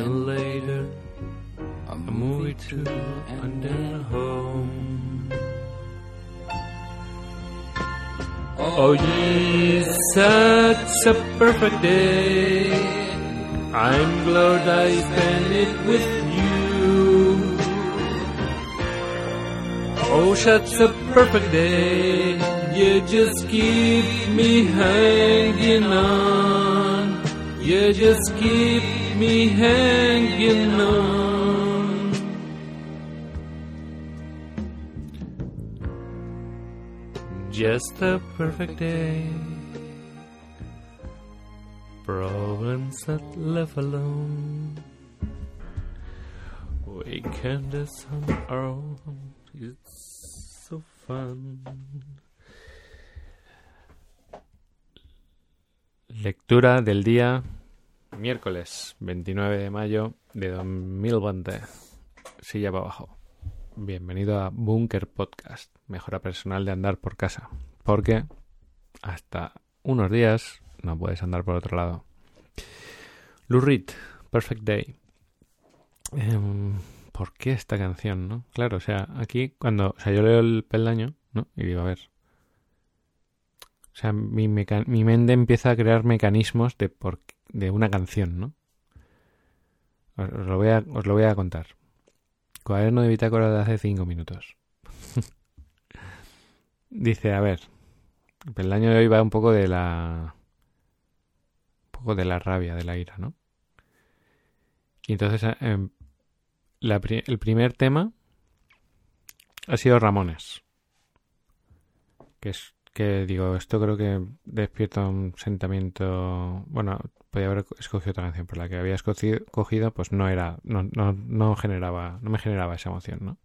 Then later, a movie too, and then home. Oh yes, such a perfect day. I'm glad I spent it with you. Oh, such a perfect day. You just keep me hanging on. You just keep me hanging on. Just a perfect day. Problems that left alone. Weekend is on our own. It's so fun. Lectura del día miércoles 29 de mayo de 2020. Silla para abajo. Bienvenido a Bunker Podcast, mejora personal de andar por casa. Porque hasta unos días no puedes andar por otro lado. Lou Reed, Perfect Day. Em, ¿Por qué esta canción, no? Claro, o sea, aquí cuando... O sea, yo leo el peldaño, ¿no? Y digo, a ver... O sea, mi, mi mente empieza a crear mecanismos de, por, de una canción, ¿no? Os, lo voy a, os lo voy a contar. Cuaderno de bitácora de hace cinco minutos. Dice, a ver, el peldaño de hoy va un poco de la... Un poco de la rabia, de la ira, ¿no? Y entonces em, la pri- el primer tema ha sido Ramones. Que es que digo, esto creo que despierta un sentimiento. Bueno, podía haber escogido otra canción, pero la que había escogido, cogido, pues no era, no, no, no generaba, no me generaba esa emoción, ¿no?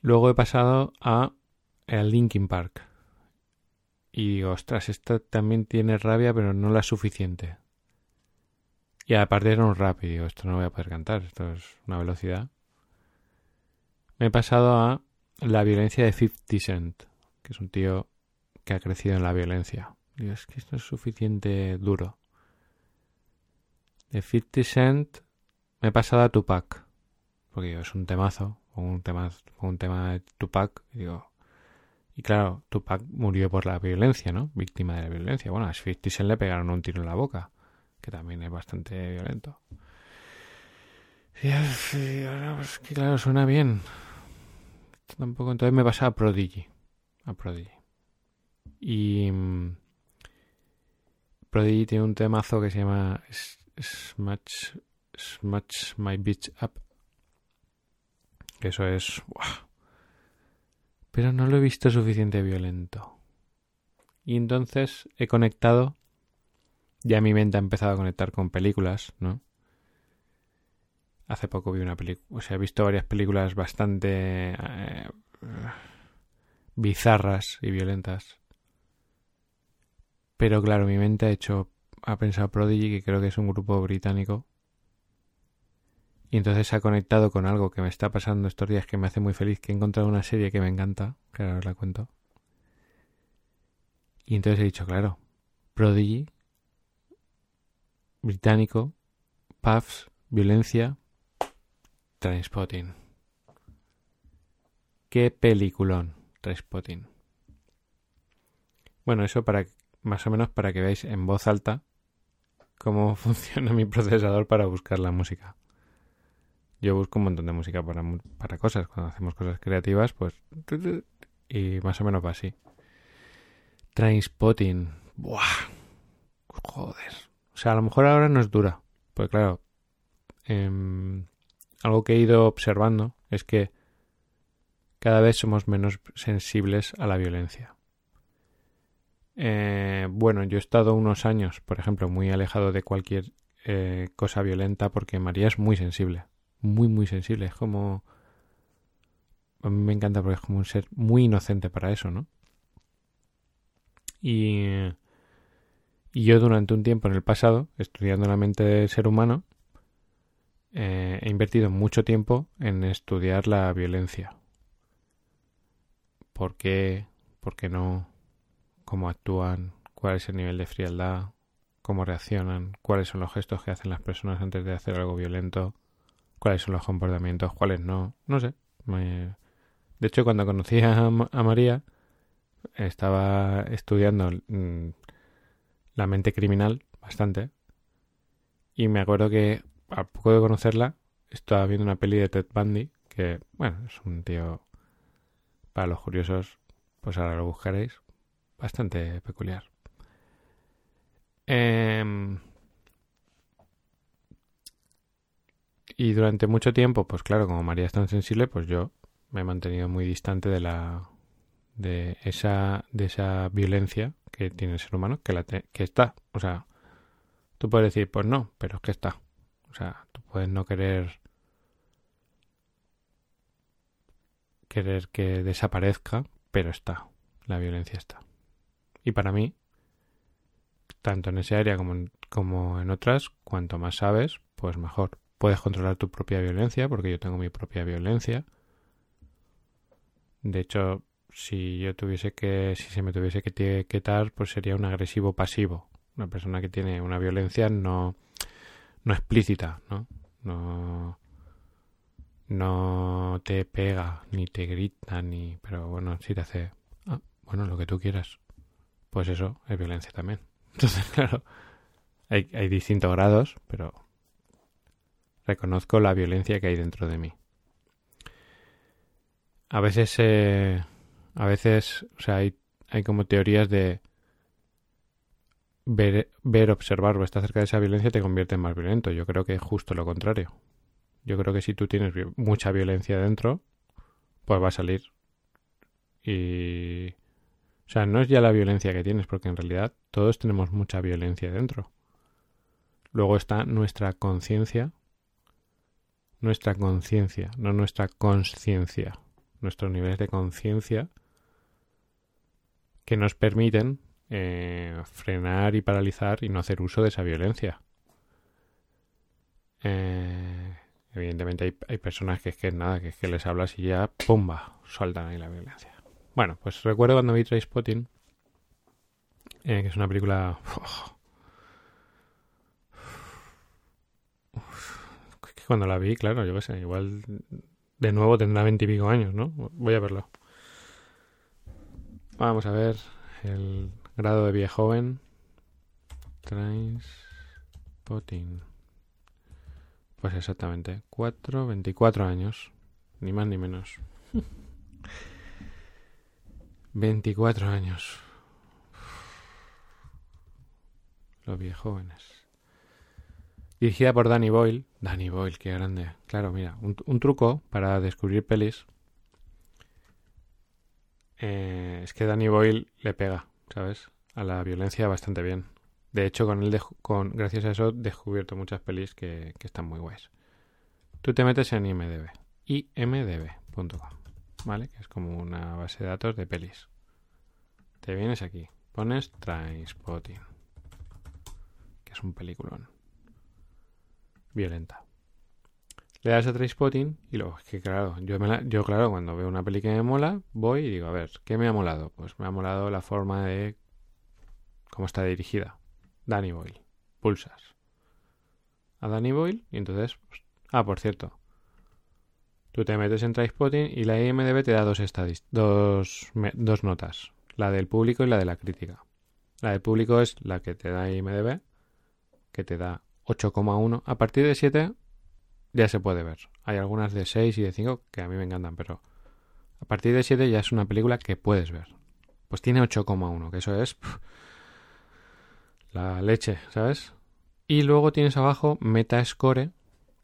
Luego he pasado a el Linkin Park. Y digo, ostras, esto también tiene rabia, pero no la suficiente. Y aparte era un rap, y digo, esto no voy a poder cantar, esto es una velocidad. Me he pasado a la violencia de 50 Cent, que es un tío que ha crecido en la violencia. Es que esto es suficiente duro. De 50 Cent me he pasado a Tupac, porque digo, es un temazo, un tema, un tema de Tupac, y digo, y claro, Tupac murió por la violencia, ¿no? Víctima de la violencia. Bueno, a 50 Cent le pegaron un tiro en la boca, que también es bastante violento. Y, ahora, pues que claro, suena bien. Tampoco, entonces me pasa a Prodigy. A Prodigy. Y mm, Prodigy tiene un temazo que se llama Smash, Smash My Bitch Up. Que eso es... Pero no lo he visto suficiente violento. Y entonces he conectado... Ya mi mente ha empezado a conectar con películas, ¿no? Hace poco vi una película... O sea, he visto varias películas bastante... eh, bizarras y violentas. Pero claro, mi mente ha hecho, ha pensado Prodigy, que creo que es un grupo británico. Y entonces ha conectado con algo que me está pasando estos días que me hace muy feliz, que he encontrado una serie que me encanta, que ahora os la cuento. Y entonces he dicho, claro, Prodigy, británico, puffs, violencia, Trainspotting. Qué peliculón, Trainspotting. Bueno, eso para más o menos para que veáis en voz alta cómo funciona mi procesador para buscar la música. Yo busco un montón de música para, para cosas. Cuando hacemos cosas creativas, pues... Y más o menos va así. Trainspotting. Buah. Joder. O sea, a lo mejor ahora no es dura. Pues claro. em, algo que he ido observando es que cada vez somos menos sensibles a la violencia. Eh, bueno, yo he estado unos años, por ejemplo, muy alejado de cualquier eh, cosa violenta porque María es muy sensible, muy, muy sensible. Es como... A mí me encanta porque es como un ser muy inocente para eso, ¿no? Y, y yo durante un tiempo en el pasado, estudiando la mente del ser humano, eh, he invertido mucho tiempo en estudiar la violencia. ¿Por qué? ¿Por qué no? ¿Cómo actúan? ¿Cuál es el nivel de frialdad? ¿Cómo reaccionan? ¿Cuáles son los gestos que hacen las personas antes de hacer algo violento? ¿Cuáles son los comportamientos? ¿Cuáles no? No sé. De hecho, cuando conocí a María, estaba estudiando mm, la mente criminal bastante. Y me acuerdo que a poco de conocerla, estaba viendo una peli de Ted Bundy, que, bueno, es un tío, para los curiosos, pues ahora lo buscaréis, bastante peculiar. Em, y durante mucho tiempo, pues claro, como María es tan sensible, pues yo me he mantenido muy distante de la de esa, de esa violencia que tiene el ser humano, que, la que está. O sea, tú puedes decir, pues no, pero es que está. O sea, tú puedes no querer querer que desaparezca, pero está. La violencia está. Y para mí, tanto en ese área como en, como en otras, cuanto más sabes, pues mejor. Puedes controlar tu propia violencia, porque yo tengo mi propia violencia. De hecho, si yo tuviese que, si se me tuviese que etiquetar, pues sería un agresivo pasivo. Una persona que tiene una violencia no, no explícita, ¿no? No, no te pega, ni te grita, ni, pero bueno, si te hace, ah, bueno, lo que tú quieras. Pues eso es violencia también. Entonces, claro, hay, hay distintos grados, pero reconozco la violencia que hay dentro de mí. A veces eh, a veces, o sea, hay, hay como teorías de ver, ver, observar o estar cerca de esa violencia te convierte en más violento. Yo creo que es justo lo contrario. Yo creo que si tú tienes mucha violencia dentro, pues va a salir. Y... O sea, no es ya la violencia que tienes, porque en realidad todos tenemos mucha violencia dentro. Luego está nuestra conciencia. Nuestra conciencia, no nuestra conciencia. Nuestros niveles de conciencia que nos permiten eh, frenar y paralizar y no hacer uso de esa violencia. Eh, evidentemente hay, personas que es que nada, que es que les hablas y ya ¡pumba! sueltan ahí la violencia. Bueno, pues recuerdo cuando vi Trainspotting, eh, que es una película... que cuando la vi, claro, yo qué sé, igual de nuevo tendrá veintipico años, ¿no? Voy a verlo. Vamos a ver el grado de viejo joven. Transpotting. Pues exactamente. 4, 24 años. Ni más ni menos. 24 años. Los jóvenes. Dirigida por Danny Boyle. Danny Boyle, qué grande. Claro, mira, un truco para descubrir pelis eh, es que Danny Boyle le pega, ¿sabes? A la violencia bastante bien. De hecho, con él, con, gracias a eso, he descubierto muchas pelis que, están muy guays. Tú te metes en IMDB, imdb.com, ¿vale? Que es como una base de datos de pelis. Te vienes aquí, pones Trainspotting, que es un peliculón. Violenta le das a Trainspotting y luego, que claro, yo, yo claro, cuando veo una peli que me mola, voy y digo, a ver, ¿qué me ha molado? Pues me ha molado la forma de cómo está dirigida. Danny Boyle. Pulsas. A Danny Boyle y entonces... Pues, ah, por cierto. Tú te metes en Trainspotting y la IMDB te da dos, dos, dos notas. La del público y la de la crítica. La del público es la que te da IMDB, que te da 8,1. A partir de 7 ya se puede ver. Hay algunas de 6 y de 5 que a mí me encantan, pero a partir de 7 ya es una película que puedes ver. Pues tiene 8,1, que eso es la leche, ¿sabes? Y luego tienes abajo Metascore,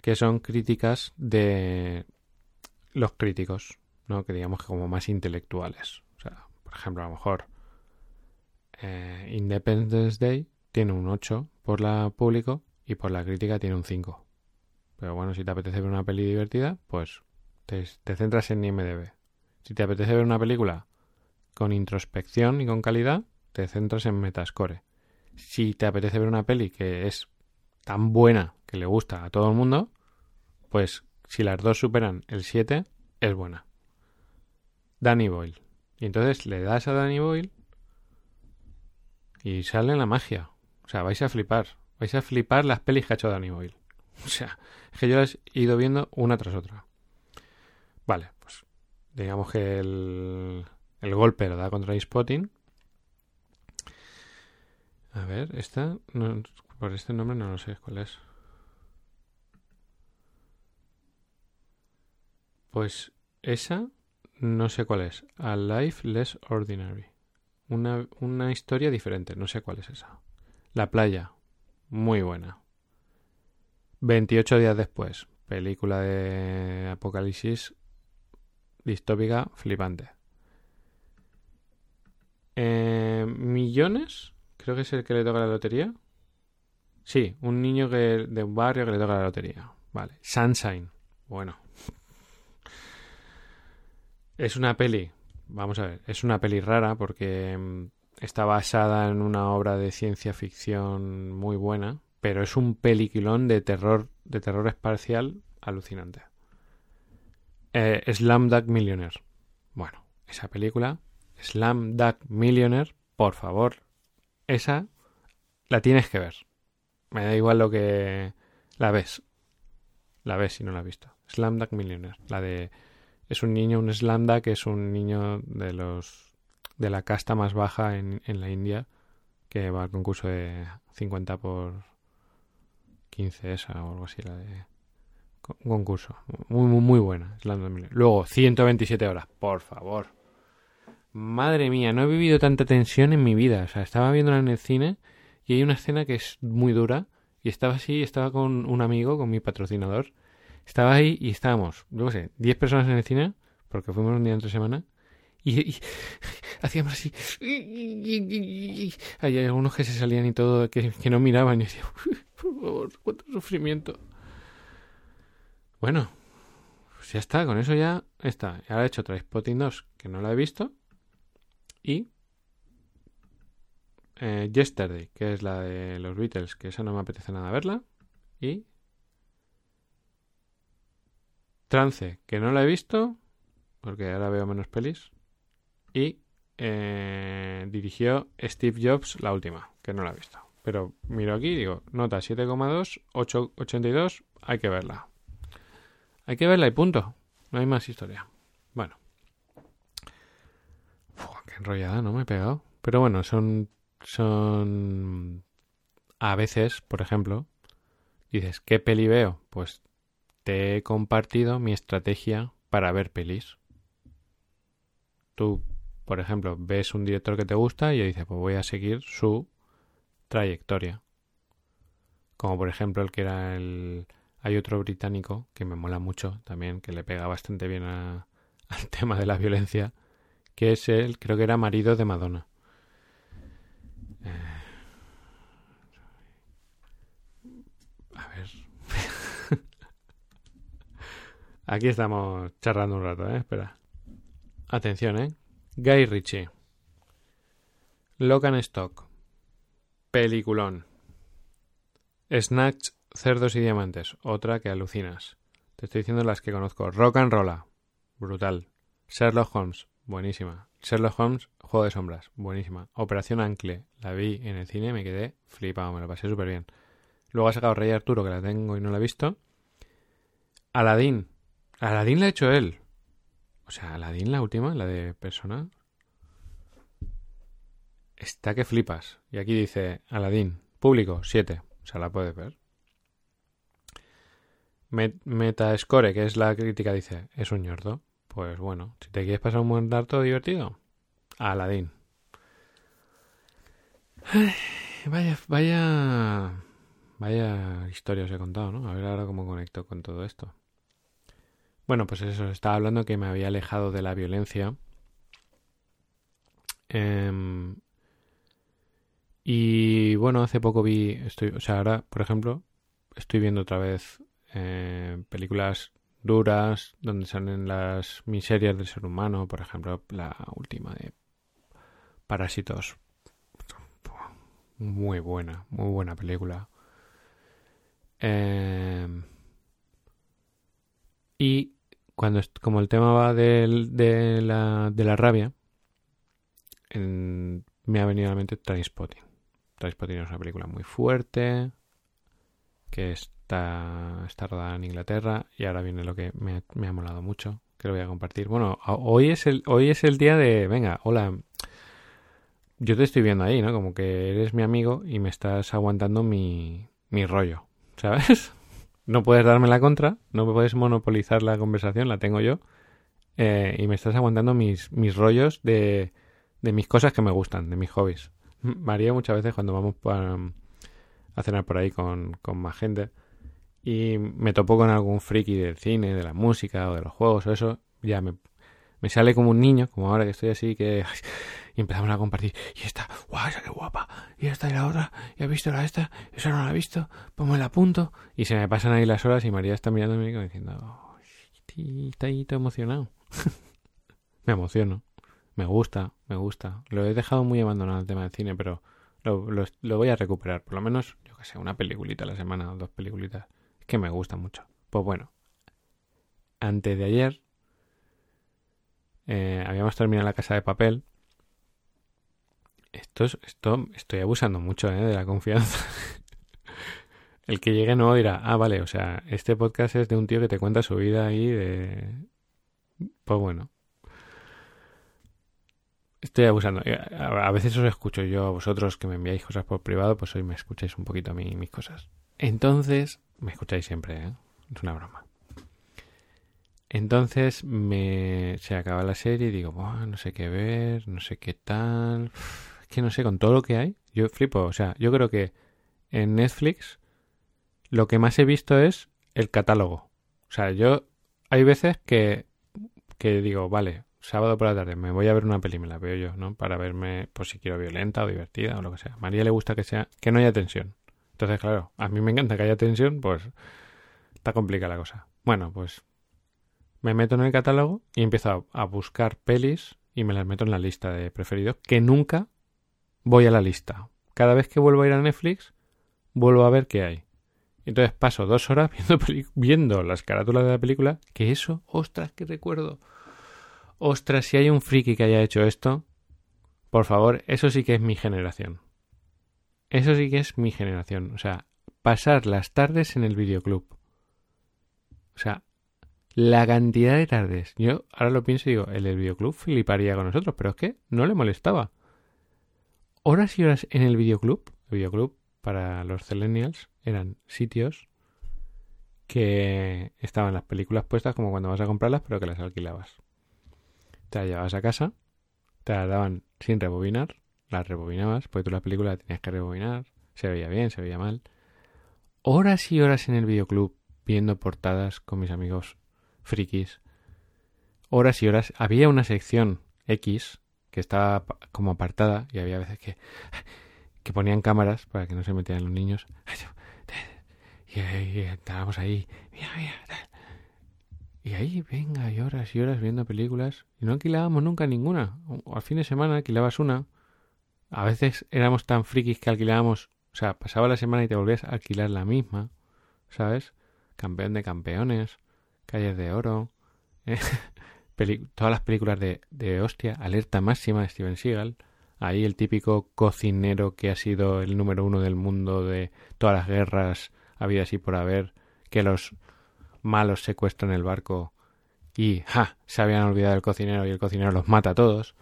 que son críticas de los críticos, ¿no? Que digamos que como más intelectuales. O sea, por ejemplo, a lo mejor eh, Independence Day tiene un 8 por la público y por la crítica tiene un 5. Pero bueno, si te apetece ver una peli divertida, pues te, te centras en IMDB. Si te apetece ver una película con introspección y con calidad, te centras en Metascore. Si te apetece ver una peli que es tan buena que le gusta a todo el mundo, pues si las dos superan el 7, es buena. Danny Boyle. Y entonces le das a Danny Boyle y sale la magia. O sea, vais a flipar. Vais a flipar las pelis que ha hecho Danny Boyle. O sea, es que yo las he ido viendo una tras otra. Vale, pues digamos que el, el golpe lo da contra Spotting. A ver, esta, por este nombre no lo sé cuál es. Pues esa no sé cuál es. A Life Less Ordinary. Una, una historia diferente, no sé cuál es esa. La playa, muy buena. 28 días después, película de apocalipsis distópica flipante. Eh, millones, creo que es el que le toca la lotería. Sí, un niño que, de un barrio que le toca la lotería. Vale. Sunshine. Bueno. Es una peli. Vamos a ver. Es una peli rara porque mm, está basada en una obra de ciencia ficción muy buena. Pero es un peliculón de terror, de terror espacial alucinante. Eh, Slam Dunk Millionaire. Bueno, esa película Slam Dunk Millionaire, por favor, esa la tienes que ver. Me da igual lo que la ves. La ves si no la has visto. Slam Dunk Millionaire, la de es un niño, un Slam Dunk es un niño de los de la casta más baja en, en la India que va al concurso de 50 por 15 esa o algo así la de un concurso muy muy muy buena Dunk Millionaire. Luego 127 horas, por favor. Madre mía, no he vivido tanta tensión en mi vida. O sea, estaba viéndola en el cine y hay una escena que es muy dura. Y estaba así, estaba con un amigo, con mi patrocinador. Estaba ahí y estábamos, no sé, 10 personas en el cine, porque fuimos un día entre semana. Y, hacíamos así. Hay algunos que se salían y todo, que, no miraban. Y decía, por favor, cuánto sufrimiento. Bueno, pues ya está, con eso ya está. Ahora he hecho Spotting 2, que no la he visto. Y eh, Yesterday, que es la de los Beatles, que esa no me apetece nada verla. Y Trance, que no la he visto, porque ahora veo menos pelis. Y eh, dirigió Steve Jobs la última, que no la he visto. Pero miro aquí y digo, nota 7,2, 8,82, hay que verla. Hay que verla y punto. No hay más historia. Bueno enrollada, ¿no? Me he pegado. Pero bueno, son. Son. A veces, por ejemplo, dices, ¿qué peli veo? Pues te he compartido mi estrategia para ver pelis. Tú, por ejemplo, ves un director que te gusta y dices, pues voy a seguir su trayectoria. Como por ejemplo el que era el... Hay otro británico que me mola mucho también, que le pega bastante bien al tema de la violencia, que es el, creo que era marido de Madonna. Eh, a ver. Aquí estamos charlando un rato, ¿eh? Espera. Atención, ¿eh? Guy Ritchie. Locan Stock. Peliculón. Snatch, Cerdos y Diamantes. Otra que alucinas. Te estoy diciendo las que conozco. Rock and Rolla. Brutal. Sherlock Holmes. Buenísima. Sherlock Holmes, Juego de Sombras. Buenísima. Operación Ancle. La vi en el cine y me quedé flipado. Me lo pasé súper bien. Luego ha sacado Rey Arturo, que la tengo y no la he visto. Aladdin. Aladdin la ha hecho él. O sea, Aladdin, la última, la de persona. Está que flipas. Y aquí dice Aladdin. Público, 7. O sea, la puedes ver. Metascore, que es la crítica, dice, es un ñordo. Pues bueno, si te quieres pasar un buen rato divertido, Aladdin. vaya, vaya, vaya historia os he contado, ¿no? A ver ahora cómo conecto con todo esto. Bueno, pues eso, estaba hablando que me había alejado de la violencia. Em, y bueno, hace poco vi, estoy, o sea, ahora, por ejemplo, estoy viendo otra vez eh, películas duras donde salen las miserias del ser humano, por ejemplo, la última de Parásitos. Muy buena, muy buena película. Eh, y cuando como el tema va de, de, la, de la rabia, me ha venido a la mente Trainspotting. Trainspotting es una película muy fuerte, que está, está rodada en Inglaterra y ahora viene lo que me, me, ha molado mucho, que lo voy a compartir. Bueno, hoy es el, hoy es el día de, venga, hola, yo te estoy viendo ahí, ¿no? Como que eres mi amigo y me estás aguantando mi, mi rollo, ¿sabes? No puedes darme la contra, no puedes monopolizar la conversación, la tengo yo, eh, y me estás aguantando mis, mis rollos de, de mis cosas que me gustan, de mis hobbies. María muchas veces cuando vamos a cenar por ahí con, con más gente y me topo con algún friki del cine, de la música o de los juegos o eso, ya me, me sale como un niño, como ahora que estoy así, que y empezamos a compartir. Y esta, guau, esa qué guapa. Y esta y la otra. Y ha visto la esta. Esa no la ha visto. Pues me la apunto. Y se me pasan ahí las horas y María está mirándome como diciendo, oh, está ahí todo emocionado. me emociono. Me gusta, me gusta. Lo he dejado muy abandonado el tema del cine, pero lo, lo, lo voy a recuperar. Por lo menos, yo que sé, una peliculita a la semana, dos peliculitas. Es que me gusta mucho. Pues bueno, antes de ayer eh, habíamos terminado la casa de papel esto, esto estoy abusando mucho ¿eh? de la confianza. El que llegue nuevo dirá, ah, vale, o sea, este podcast es de un tío que te cuenta su vida ahí de... Pues bueno. Estoy abusando. Eh, a veces os escucho yo a vosotros que me enviáis cosas por privado, pues hoy me escucháis un poquito a mí mis cosas. Entonces, me escucháis siempre, ¿eh? Es una broma. Entonces me se acaba la serie y digo, no sé qué ver, no sé qué tal que no sé, con todo lo que hay, yo flipo. O sea, yo creo que en Netflix lo que más he visto es el catálogo. O sea, yo hay veces que, que digo, vale, sábado por la tarde me voy a ver una peli, me la veo yo, ¿no? Para verme, por si quiero violenta o divertida o lo que sea. A María le gusta que sea, que no haya tensión. Entonces, claro, a mí me encanta que haya tensión, pues está complicada la cosa. Bueno, pues me meto en el catálogo y empiezo a buscar pelis y me las meto en la lista de preferidos que nunca voy a la lista. Cada vez que vuelvo a ir a Netflix, vuelvo a ver qué hay. Entonces paso dos horas viendo, viendo las carátulas de la película, que eso, ostras, que recuerdo. Ostras, si hay un friki que haya hecho esto, por favor, eso sí que es mi generación. Eso sí que es mi generación. O sea, pasar las tardes en el videoclub. O sea, la cantidad de tardes. Yo ahora lo pienso y digo, el del videoclub fliparía con nosotros, pero es que no le molestaba horas y horas en el videoclub. El videoclub para los Cellennials eran sitios que estaban las películas puestas como cuando vas a comprarlas, pero que las alquilabas. Te las llevabas a casa, te las daban sin rebobinar, las rebobinabas, porque tú la película la tenías que rebobinar, se veía bien, se veía mal. Horas y horas en el videoclub viendo portadas con mis amigos frikis. Horas y horas. Había una sección X que estaba como apartada y había veces que, que ponían cámaras para que no se metieran los niños. Y, estábamos ahí, Y ahí, venga, y horas y horas viendo películas. Y no alquilábamos nunca ninguna. O al fin de semana alquilabas una. A veces éramos tan frikis que alquilábamos, o sea, pasaba la semana y te volvías a alquilar la misma, ¿sabes? Campeón de campeones, calles de oro. ¿eh? Todas las películas de, de hostia, alerta máxima de Steven Seagal. Ahí el típico cocinero que ha sido el número uno del mundo de todas las guerras había así por haber, que los malos secuestran el barco y ¡ja! se habían olvidado del cocinero y el cocinero los mata a todos.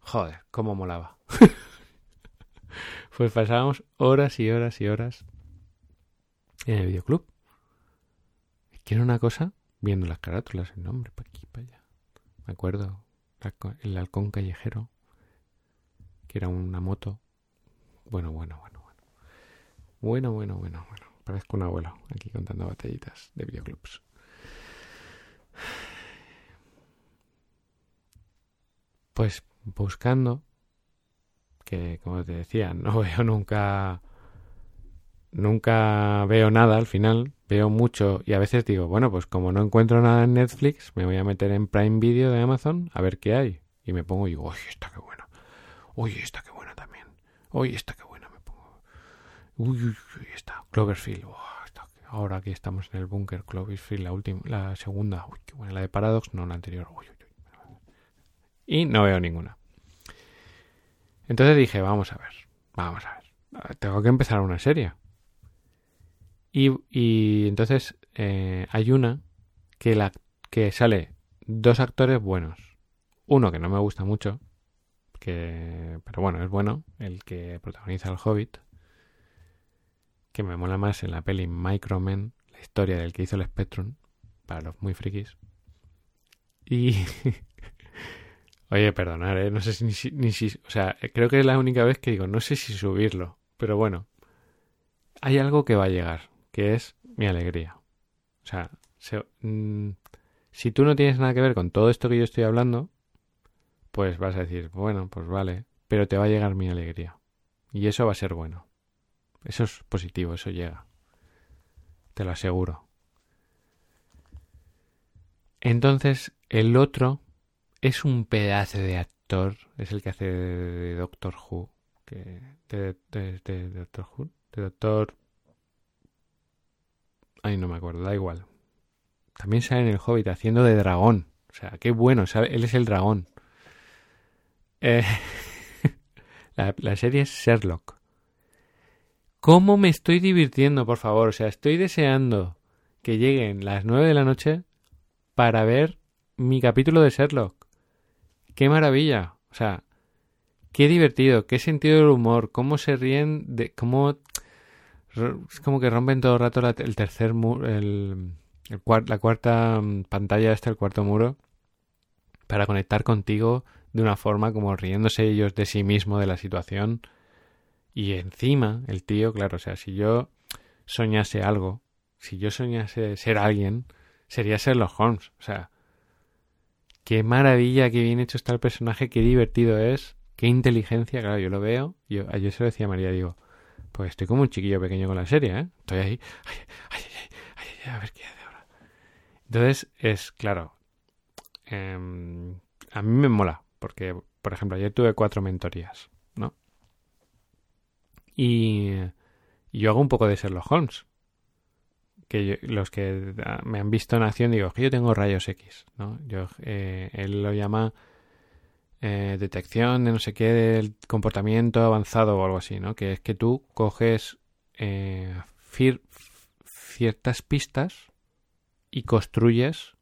Joder, cómo molaba. pues pasábamos horas y horas y horas en el videoclub. Quiero una cosa viendo las carátulas, el nombre, para aquí, para allá. Me acuerdo, el halcón callejero, que era una moto. Bueno, bueno, bueno, bueno. Bueno, bueno, bueno, bueno. Parezco un abuelo aquí contando batallitas de videoclubs. Pues buscando, que como te decía, no veo nunca nunca veo nada al final, veo mucho y a veces digo, bueno, pues como no encuentro nada en Netflix, me voy a meter en Prime Video de Amazon a ver qué hay. Y me pongo y digo, uy, esta qué buena. Uy, esta qué buena también. Uy, esta qué buena me pongo. Uy, uy, uy, esta. Cloverfield. Ahora aquí estamos en el búnker Cloverfield, la última, la segunda. Uy, qué buena. La de Paradox, no la anterior. Uy, uy, uy. Y no veo ninguna. Entonces dije, vamos a ver, vamos a ver. Tengo que empezar una serie. Y, entonces eh, hay una que, la, que sale dos actores buenos. Uno que no me gusta mucho, que, pero bueno, es bueno, el que protagoniza el Hobbit, que me mola más en la peli Microman, la historia del que hizo el Spectrum, para los muy frikis. Y... Oye, perdonar, ¿eh? No sé si, ni si... O sea, creo que es la única vez que digo, no sé si subirlo, pero bueno. Hay algo que va a llegar, que es mi alegría. O sea, mm, si tú no tienes nada que ver con todo esto que yo estoy hablando, pues vas a decir, bueno, pues vale, pero te va a llegar mi alegría. Y eso va a ser bueno. Eso es positivo, eso llega. Te lo aseguro. Entonces, el otro es un pedazo de actor, es el que hace de, Doctor Who, que de, de, Doctor Who, de Doctor... Ay, no me acuerdo, da igual. También sale en el Hobbit haciendo de dragón. O sea, qué bueno, él es el dragón. Eh, la, serie es Sherlock. ¿Cómo me estoy divirtiendo, por favor? O sea, estoy deseando que lleguen las nueve de la noche para ver mi capítulo de Sherlock qué maravilla. O sea, qué divertido, qué sentido del humor, cómo se ríen, de cómo es como que rompen todo el rato el tercer muro, el, la cuarta mm, pantalla este, el cuarto muro, para conectar contigo de una forma como riéndose ellos de sí mismo de la situación. Y encima, el tío, claro, o sea, si yo soñase algo, si yo soñase ser alguien, sería ser los Holmes. O sea, qué maravilla, qué bien hecho está el personaje, qué divertido es, qué inteligencia, claro, yo lo veo, yo ayer se lo decía María, digo, pues estoy como un chiquillo pequeño con la serie, ¿eh? Estoy ahí, a ver qué hace ahora. Entonces, es claro, em, a mí me mola, porque, por ejemplo, ayer tuve cuatro mentorías, ¿no? Y, y yo hago un poco de Sherlock Holmes que los que ah, me han visto en acción digo que yo tengo rayos X, ¿no? Yo, eh, él lo llama eh, detección de no sé qué del comportamiento avanzado o algo así, ¿no? Que es que tú coges eh, ciertas pistas y construyes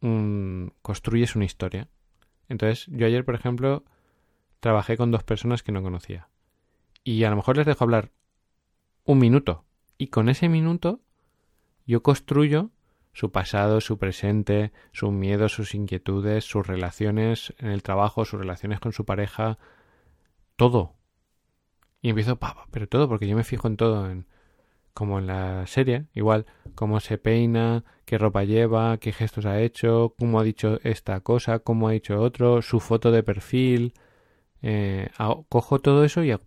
un, construyes una historia. Entonces, yo ayer, por ejemplo, trabajé con dos personas que no conocía. Y a lo mejor les dejo hablar un minuto. Y con ese minuto yo construyo su pasado, su presente, sus miedos, sus inquietudes, sus relaciones en el trabajo, sus relaciones con su pareja, todo. Y empiezo, pa, pero todo, porque yo me fijo en todo, en, como en la serie, igual, cómo se peina, qué ropa lleva, qué gestos ha hecho, cómo ha dicho esta cosa, cómo ha dicho otro, su foto de perfil. Eh, cojo todo eso y hago,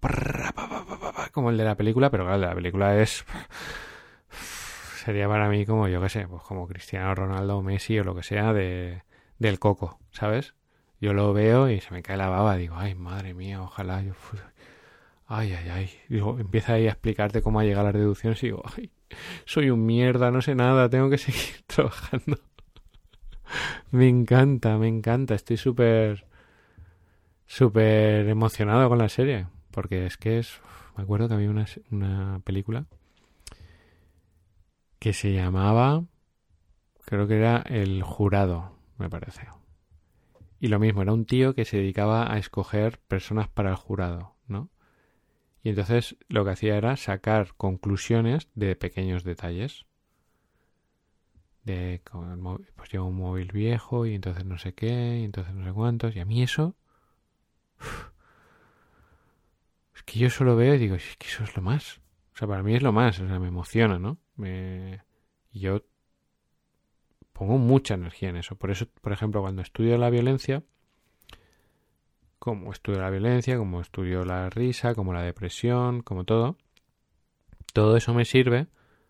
como el de la película, pero claro, la película es sería para mí como, yo qué sé, pues como Cristiano Ronaldo o Messi o lo que sea de, del coco, ¿sabes? Yo lo veo y se me cae la baba, digo, ay, madre mía, ojalá yo Ay, ay, ay. Digo, empieza ahí a explicarte cómo ha llegado las deducciones y digo, ay, soy un mierda, no sé nada, tengo que seguir trabajando. me encanta, me encanta, estoy súper, súper emocionado con la serie, porque es que es, me acuerdo que había una, una película que se llamaba, creo que era El Jurado, me parece. Y lo mismo, era un tío que se dedicaba a escoger personas para el jurado, ¿no? Y entonces lo que hacía era sacar conclusiones de pequeños detalles. De, pues lleva un móvil viejo y entonces no sé qué, y entonces no sé cuántos. Y a mí eso... es que yo solo veo y digo, es que eso es lo más. O sea, para mí es lo más, o sea, me emociona, ¿no? Me... Yo pongo mucha energía en eso. Por eso, por ejemplo, cuando estudio la violencia, como estudio la violencia, como estudio la risa, como la depresión, como todo, todo eso me sirve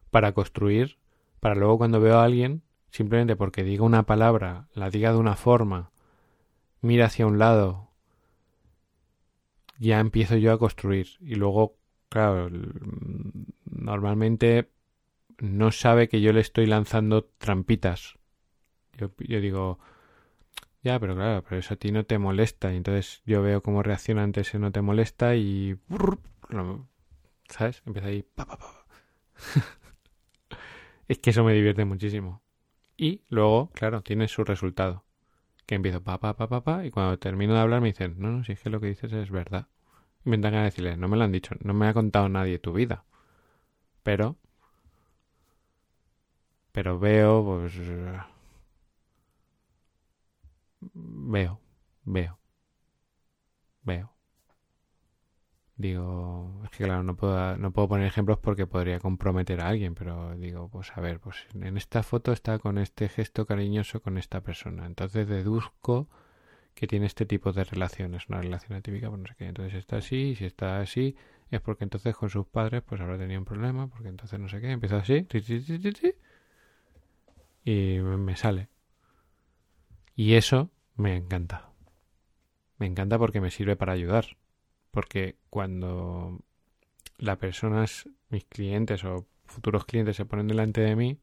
para construir, para luego cuando veo a alguien, simplemente porque diga una palabra, la diga de una forma, mira hacia un lado, ya empiezo yo a construir. Y luego, claro, normalmente no sabe que yo le estoy lanzando trampitas. Yo, digo, ya, pero claro, pero eso a ti no te molesta. Y entonces yo veo cómo reacciona ante ese no te molesta y... ¿Sabes? Empieza ahí... Pa, pa, pa. es que eso me divierte muchísimo. Y luego, claro, tiene su resultado. Que empiezo pa, pa, pa, pa, pa, y cuando termino de hablar me dicen, no, no, si es que lo que dices es verdad. Y me dan ganas de decirles, no me lo han dicho, no me ha contado nadie tu vida. Pero... Pero veo, pues veo, veo, veo. Digo, es que claro, no puedo, no puedo poner ejemplos porque podría comprometer a alguien, pero digo, pues a ver, pues en esta foto está con este gesto cariñoso con esta persona. Entonces deduzco que tiene este tipo de relaciones, una relación atípica, pues no sé qué. Entonces está así, y si está así, es porque entonces con sus padres pues habrá tenido un problema, porque entonces no sé qué, empieza así, y me sale. Y eso me encanta. Me encanta porque me sirve para ayudar. Porque cuando las personas, mis clientes o futuros clientes se ponen delante de mí,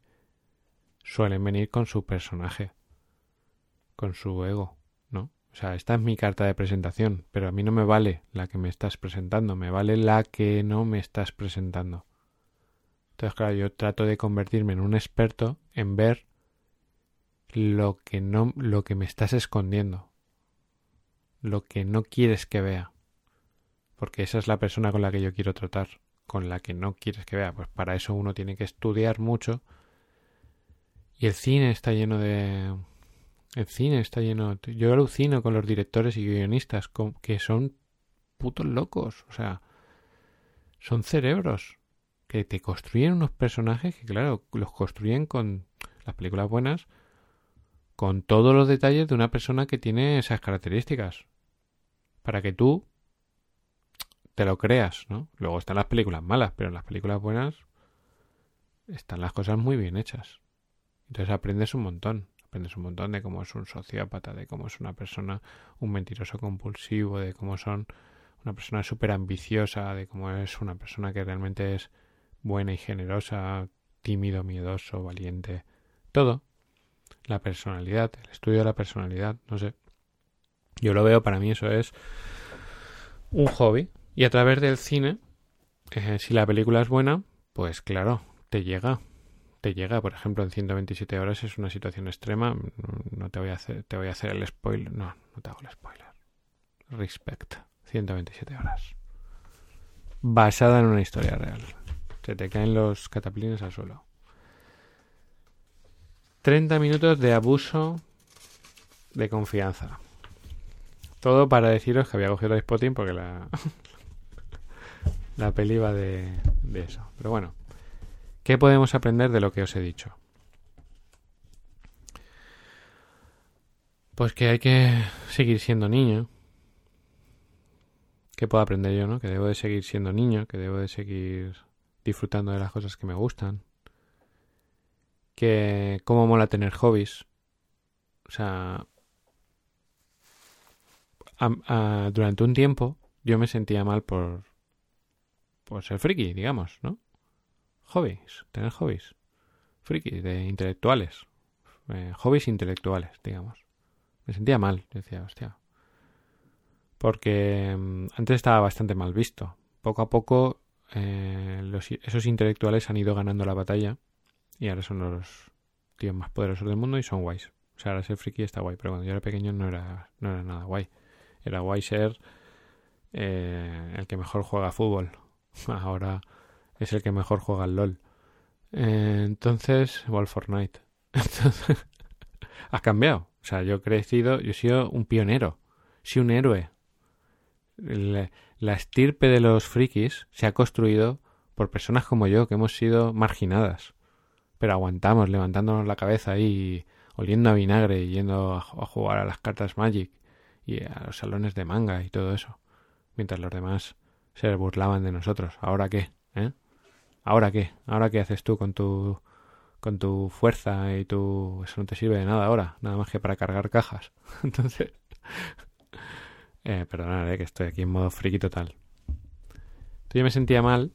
suelen venir con su personaje, con su ego, ¿no? O sea, esta es mi carta de presentación, pero a mí no me vale la que me estás presentando, me vale la que no me estás presentando. Entonces, claro, yo trato de convertirme en un experto en ver lo que no lo que me estás escondiendo lo que no quieres que vea porque esa es la persona con la que yo quiero tratar con la que no quieres que vea pues para eso uno tiene que estudiar mucho. Y el cine está lleno de el cine está lleno yo alucino con los directores y guionistas que son putos locos o sea son cerebros te construyen unos personajes que claro los construyen con las películas buenas con todos los detalles de una persona que tiene esas características. Para que tú te lo creas, ¿no? Luego están las películas malas, pero en las películas buenas están las cosas muy bien hechas. Entonces aprendes un montón. Aprendes un montón de cómo es un sociópata, de cómo es una persona, un mentiroso compulsivo, de cómo son una persona súper ambiciosa, de cómo es una persona que realmente es buena y generosa, tímido, miedoso, valiente. Todo la personalidad, el estudio de la personalidad, no sé. Yo lo veo, para mí eso es un hobby. Y a través del cine, eh, si la película es buena, pues claro, te llega. Te llega, por ejemplo, en 127 horas es una situación extrema. No te voy a hacer, te voy a hacer el spoiler. No, no te hago el spoiler. Respect. 127 horas. Basada en una historia real. Se te caen los cataplines al suelo. 30 minutos de abuso de confianza. Todo para deciros que había cogido el spotting porque la, la peli de, de eso. Pero bueno, ¿qué podemos aprender de lo que os he dicho? Pues que hay que seguir siendo niño. ¿Qué puedo aprender yo, no? Que debo de seguir siendo niño, que debo de seguir disfrutando de las cosas que me gustan, que cómo mola tener hobbies. O sea, durante un tiempo yo me sentía mal por, por ser friki, digamos, ¿no? Hobbies, tener hobbies. Friki, de intelectuales. Eh, hobbies intelectuales, digamos. Me sentía mal, decía, hostia. Porque mm, antes estaba bastante mal visto. Poco a poco eh, esos intelectuales han ido ganando la batalla y ahora son los tíos más poderosos del mundo y son guays. O sea, ahora ser friki está guay, pero cuando yo era pequeño no era, no era nada guay. Era guay ser eh, el que mejor juega fútbol. Ahora es el que mejor juega al LOL. Eh, entonces, o al Fortnite. Entonces, has cambiado. O sea, yo he crecido, yo he sido un pionero. Soy un héroe. La estirpe de los frikis se ha construido por personas como yo que hemos sido marginadas pero aguantamos levantándonos la cabeza y oliendo a vinagre y yendo a, jugar a las cartas Magic y a los salones de manga y todo eso, mientras los demás se burlaban de nosotros. ¿Ahora qué? ¿Eh? ¿ahora qué? ¿Ahora qué haces tú con tu con tu fuerza y tu eso no te sirve de nada ahora, nada más que para cargar cajas. Entonces, eh, perdonad, eh, que estoy aquí en modo friki total. Entonces yo me sentía mal.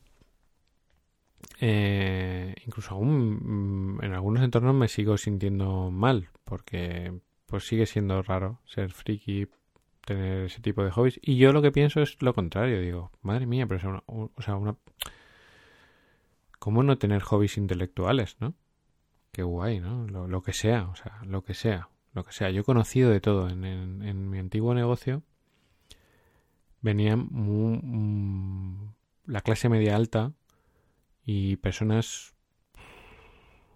Eh, incluso aún mm, en algunos entornos me sigo sintiendo mal porque pues sigue siendo raro ser friki tener ese tipo de hobbies. Y yo lo que pienso es lo contrario. Digo, madre mía, pero es una, o sea, una... ¿Cómo no tener hobbies intelectuales, no? Qué guay, ¿no? Lo, que sea, o sea, lo que sea, lo que sea. Yo he conocido de todo. En, en, mi antiguo negocio venían la clase media alta y personas...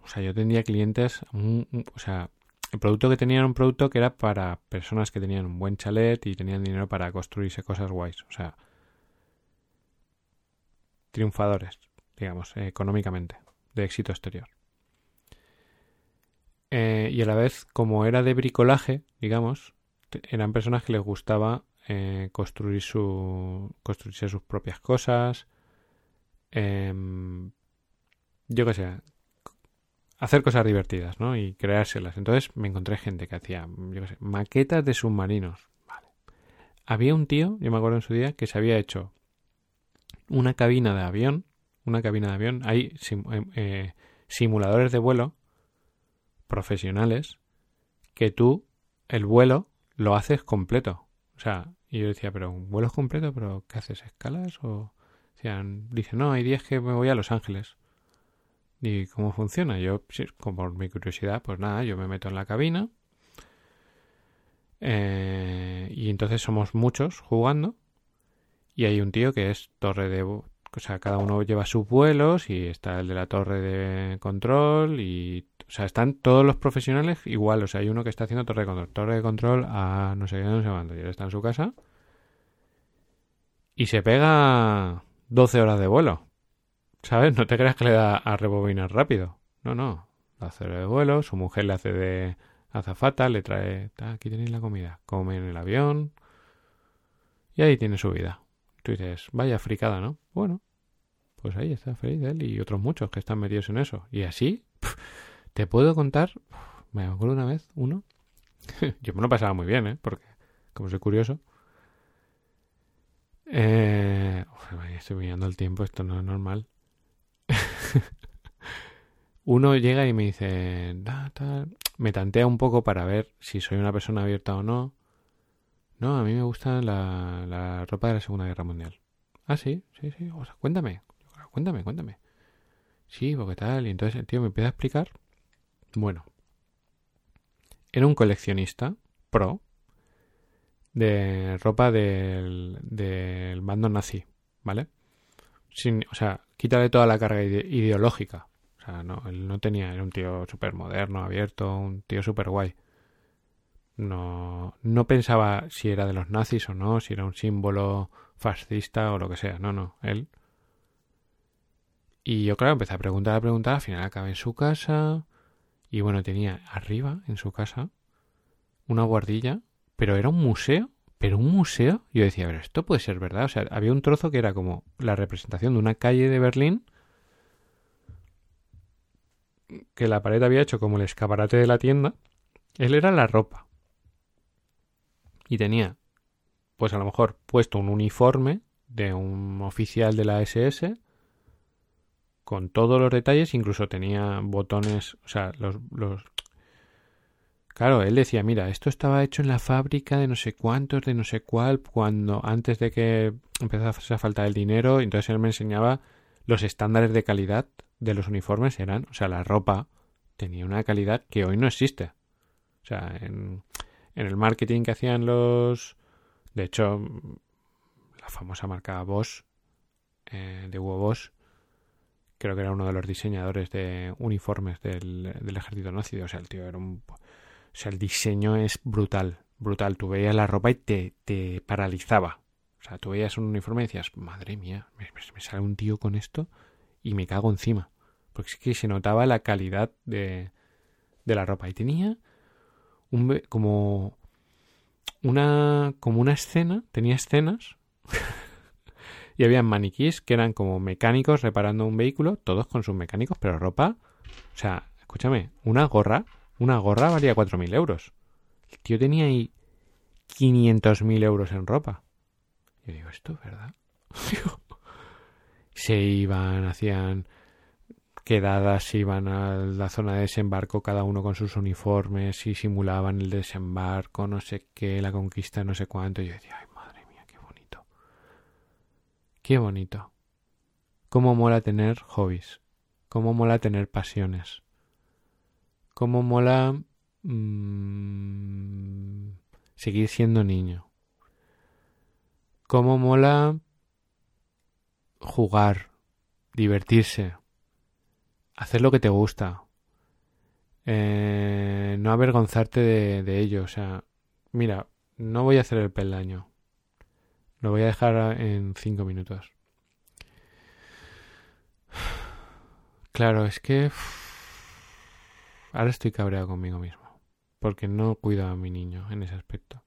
O sea, yo tendría clientes, o sea, el producto que tenían era un producto que era para personas que tenían un buen chalet y tenían dinero para construirse cosas guays. O sea, triunfadores, digamos, económicamente, de éxito exterior. Eh, y a la vez, como era de bricolaje, digamos, eran personas que les gustaba eh, construir su, construirse sus propias cosas. Em, yo qué sé, hacer cosas divertidas, ¿no? Y creárselas. Entonces me encontré gente que hacía, yo sé, maquetas de submarinos. Vale. Había un tío, yo me acuerdo en su día, que se había hecho una cabina de avión, una cabina de avión, hay em, eh, simuladores de vuelo profesionales que tú el vuelo lo haces completo. O sea, y yo decía, pero un vuelo es completo, pero ¿qué haces? ¿Escalas? O decían, dice, no, hay días que me voy a Los Ángeles. ¿Y cómo funciona? Yo, como por mi curiosidad, pues nada, yo me meto en la cabina. Eh, y entonces somos muchos jugando. Y hay un tío que es torre de... O sea, cada uno lleva sus vuelos y está el de la torre de control y... O sea, están todos los profesionales igual. O sea, hay uno que está haciendo torre de control. Torre de control a no sé qué, no sé cuándo. Y él está en su casa. Y se pega 12 horas de vuelo. ¿Sabes? No te creas que le da a rebobinar rápido. No, no. Va a hacer de vuelo, su mujer le hace de azafata, le trae, aquí tenéis la comida, come en el avión y ahí tiene su vida. Tú dices, vaya fricada, ¿no? Bueno, pues ahí está feliz él y otros muchos que están metidos en eso. Y así, te puedo contar, me acuerdo una vez, uno, yo me lo pasaba muy bien, ¿eh? Porque, como soy curioso, eh, estoy mirando el tiempo, esto no es normal. Uno llega y me dice, me tantea un poco para ver si soy una persona abierta o no. No, a mí me gusta la, ropa de la Segunda Guerra Mundial. Ah, sí, sí, sí. O sea, cuéntame, cuéntame, cuéntame. Sí, porque tal. Y entonces el tío me empieza a explicar. Bueno, era un coleccionista pro de ropa del, del bando nazi, ¿vale? Sin, o sea, quítale toda la carga ideológica. O sea, no, él no tenía, era un tío súper moderno, abierto, un tío súper guay. No, no pensaba si era de los nazis o no, si era un símbolo fascista o lo que sea. No, no, él. Y yo, claro, empecé a preguntar, a preguntar, al final acabé en su casa. Y bueno, tenía arriba, en su casa, una guardilla, pero era un museo pero un museo, yo decía, pero esto puede ser verdad. O sea, había un trozo que era como la representación de una calle de Berlín que la pared había hecho como el escaparate de la tienda. Él era la ropa. Y tenía, pues a lo mejor, puesto un uniforme de un oficial de la SS con todos los detalles, incluso tenía botones, o sea, los, los Claro, él decía, mira, esto estaba hecho en la fábrica de no sé cuántos, de no sé cuál, cuando antes de que empezase a faltar el dinero, entonces él me enseñaba los estándares de calidad de los uniformes eran, o sea, la ropa tenía una calidad que hoy no existe. O sea, en, el marketing que hacían los... De hecho, la famosa marca Bosch, eh, de Hugo Bosch, creo que era uno de los diseñadores de uniformes del, ejército nazi. O sea, el tío era un o sea, el diseño es brutal, brutal. Tú veías la ropa y te, te paralizaba. O sea, tú veías un uniforme y decías, madre mía, me, sale un tío con esto y me cago encima. Porque es que se notaba la calidad de, de la ropa. Y tenía un, como una, como una escena, tenía escenas y había maniquís que eran como mecánicos reparando un vehículo, todos con sus mecánicos, pero ropa. O sea, escúchame, una gorra, una gorra valía 4.000 euros. El tío tenía ahí 500.000 euros en ropa. Yo digo, ¿esto es verdad? se iban, hacían quedadas, iban a la zona de desembarco cada uno con sus uniformes y simulaban el desembarco, no sé qué, la conquista, no sé cuánto. Y yo decía, ay, madre mía, qué bonito. Qué bonito. Cómo mola tener hobbies. Cómo mola tener pasiones. Cómo mola mmm, seguir siendo niño. Cómo mola jugar, divertirse, hacer lo que te gusta, eh, no avergonzarte de, de, ello. O sea, mira, no voy a hacer el peldaño. Lo voy a dejar en cinco minutos. Claro, es que ahora estoy cabreado conmigo mismo. Porque no cuido a mi niño en ese aspecto.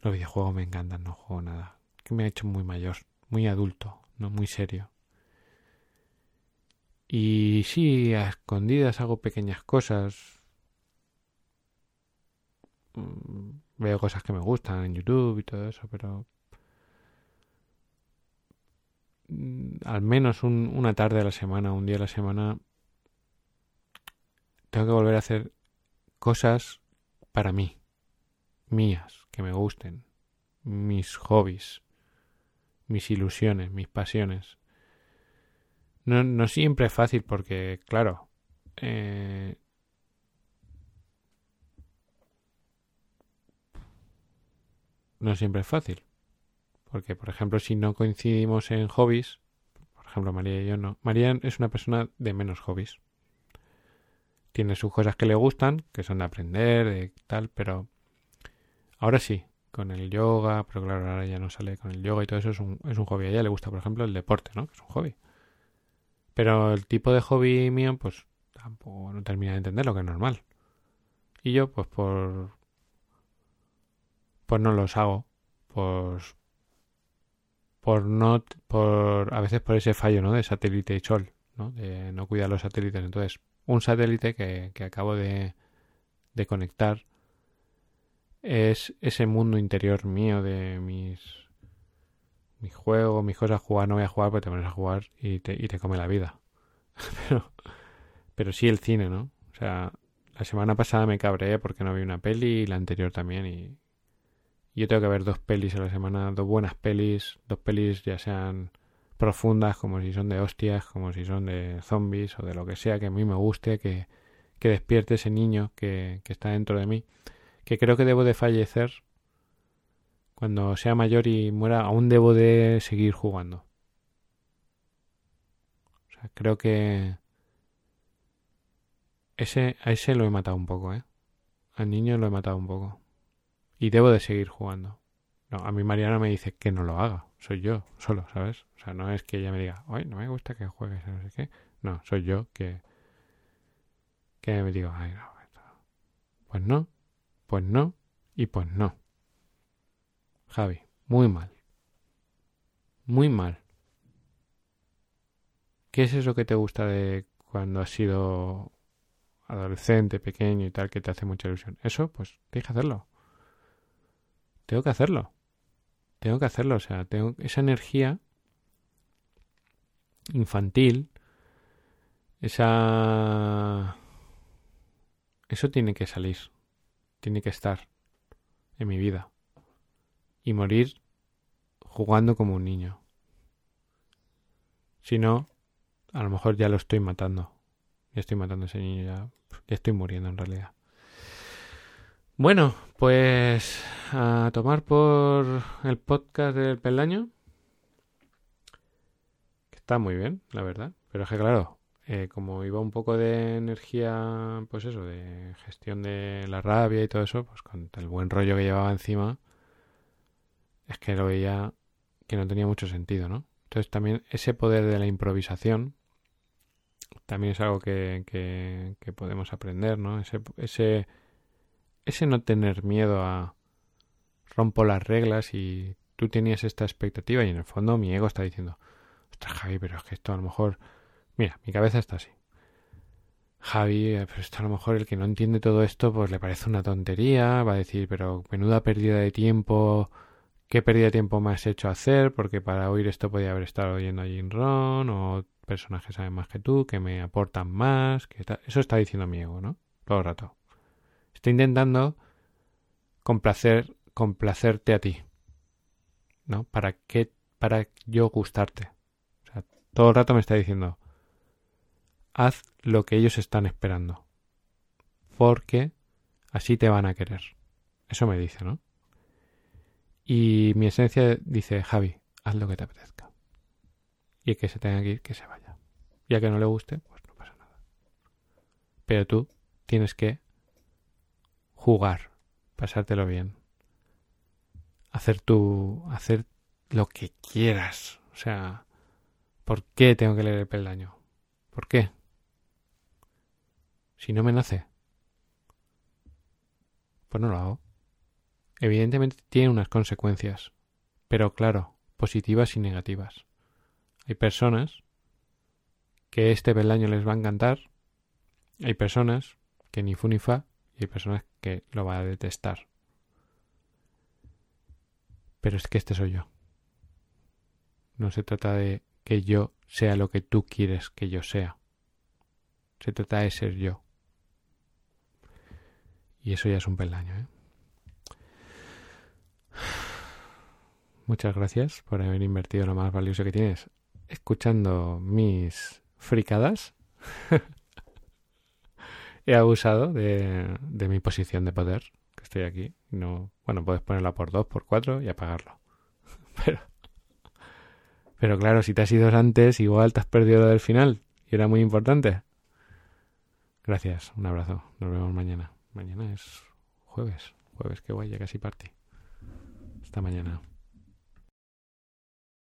Los videojuegos me encantan, no juego nada. Que me ha hecho muy mayor, muy adulto, no muy serio. Y sí, a escondidas hago pequeñas cosas. Veo cosas que me gustan en YouTube y todo eso, pero mm, al menos un, una tarde a la semana, un día a la semana, tengo que volver a hacer cosas para mí, mías, que me gusten, mis hobbies, mis ilusiones, mis pasiones. No, no siempre es fácil porque, claro, eh, no siempre es fácil. Porque, por ejemplo, si no coincidimos en hobbies, por ejemplo, María y yo no. María es una persona de menos hobbies. Tiene sus cosas que le gustan, que son de aprender, de tal, pero ahora sí, con el yoga, pero claro, ahora ya no sale con el yoga y todo eso es un, es un hobby. A ella le gusta, por ejemplo, el deporte, ¿no? Que es un hobby. Pero el tipo de hobby mío, pues tampoco no termina de entender lo que es normal. Y yo, pues por. Pues no los hago. Pues. Por no. Por. A veces por ese fallo, ¿no? De satélite y sol, ¿no? De no cuidar los satélites. Entonces, un satélite que, que acabo de, de conectar es ese mundo interior mío de mis mi juego, mis cosas, jugar no voy a jugar porque te pones a jugar y te, y te come la vida. pero, pero sí el cine, ¿no? O sea, la semana pasada me cabreé porque no vi una peli y la anterior también y, yo tengo que ver dos pelis a la semana, dos buenas pelis, dos pelis ya sean profundas como si son de hostias, como si son de zombies o de lo que sea que a mí me guste, que, que despierte ese niño que, que está dentro de mí, que creo que debo de fallecer cuando sea mayor y muera, aún debo de seguir jugando. O sea, creo que ese, a ese lo he matado un poco, ¿eh? Al niño lo he matado un poco. Y debo de seguir jugando. No, a mi Mariana me dice que no lo haga. Soy yo, solo, ¿sabes? O sea, no es que ella me diga, ay, no me gusta que juegues, no sé qué. No, soy yo que, que me digo, ay, no, pues no, pues no, y pues no. Javi, muy mal. Muy mal. ¿Qué es eso que te gusta de cuando has sido adolescente, pequeño y tal, que te hace mucha ilusión? Eso, pues tienes hacerlo. Tengo que hacerlo. Tengo que hacerlo. O sea, tengo esa energía infantil, esa... Eso tiene que salir. Tiene que estar en mi vida y morir jugando como un niño. Si no, a lo mejor ya lo estoy matando. Ya estoy matando a ese niño, ya, ya estoy muriendo en realidad. Bueno, pues a tomar por el podcast del peldaño. Que está muy bien, la verdad. Pero es que claro, eh, como iba un poco de energía, pues eso, de gestión de la rabia y todo eso, pues con el buen rollo que llevaba encima, es que lo veía que no tenía mucho sentido, ¿no? Entonces también ese poder de la improvisación también es algo que, que, podemos aprender, ¿no? Ese, ese, ese no tener miedo a rompo las reglas y tú tenías esta expectativa y en el fondo mi ego está diciendo, ostras Javi, pero es que esto a lo mejor, mira, mi cabeza está así. Javi, eh, pero esto a lo mejor el que no entiende todo esto, pues le parece una tontería, va a decir, pero menuda pérdida de tiempo, qué pérdida de tiempo me has hecho hacer, porque para oír esto podía haber estado oyendo a Jim Ron, o personajes que saben más que tú, que me aportan más, que eso está diciendo mi ego, ¿no? Todo el rato. Estoy intentando complacer, complacerte a ti, ¿no? ¿Para qué? Para yo gustarte. O sea, todo el rato me está diciendo, haz lo que ellos están esperando. Porque así te van a querer. Eso me dice, ¿no? Y mi esencia dice, Javi, haz lo que te apetezca. Y el que se tenga que ir, que se vaya. Ya que no le guste, pues no pasa nada. Pero tú tienes que jugar, pasártelo bien. Hacer tu. hacer lo que quieras. O sea, ¿por qué tengo que leer el peldaño? ¿Por qué? Si no me nace, pues no lo hago. Evidentemente tiene unas consecuencias, pero claro, positivas y negativas. Hay personas que este peldaño les va a encantar, hay personas que ni fu ni fa, y hay personas que lo van a detestar. Pero es que este soy yo. No se trata de que yo sea lo que tú quieres que yo sea. Se trata de ser yo. Y eso ya es un peldaño, ¿eh? Muchas gracias por haber invertido lo más valioso que tienes escuchando mis fricadas. He abusado de, mi posición de poder, que estoy aquí. No, bueno, puedes ponerla por dos, por cuatro y apagarlo. Pero, pero claro, si te has ido antes, igual te has perdido lo del final. Y era muy importante. Gracias, un abrazo. Nos vemos mañana. Mañana es jueves. Jueves, qué guay, ya casi partí. Hasta mañana.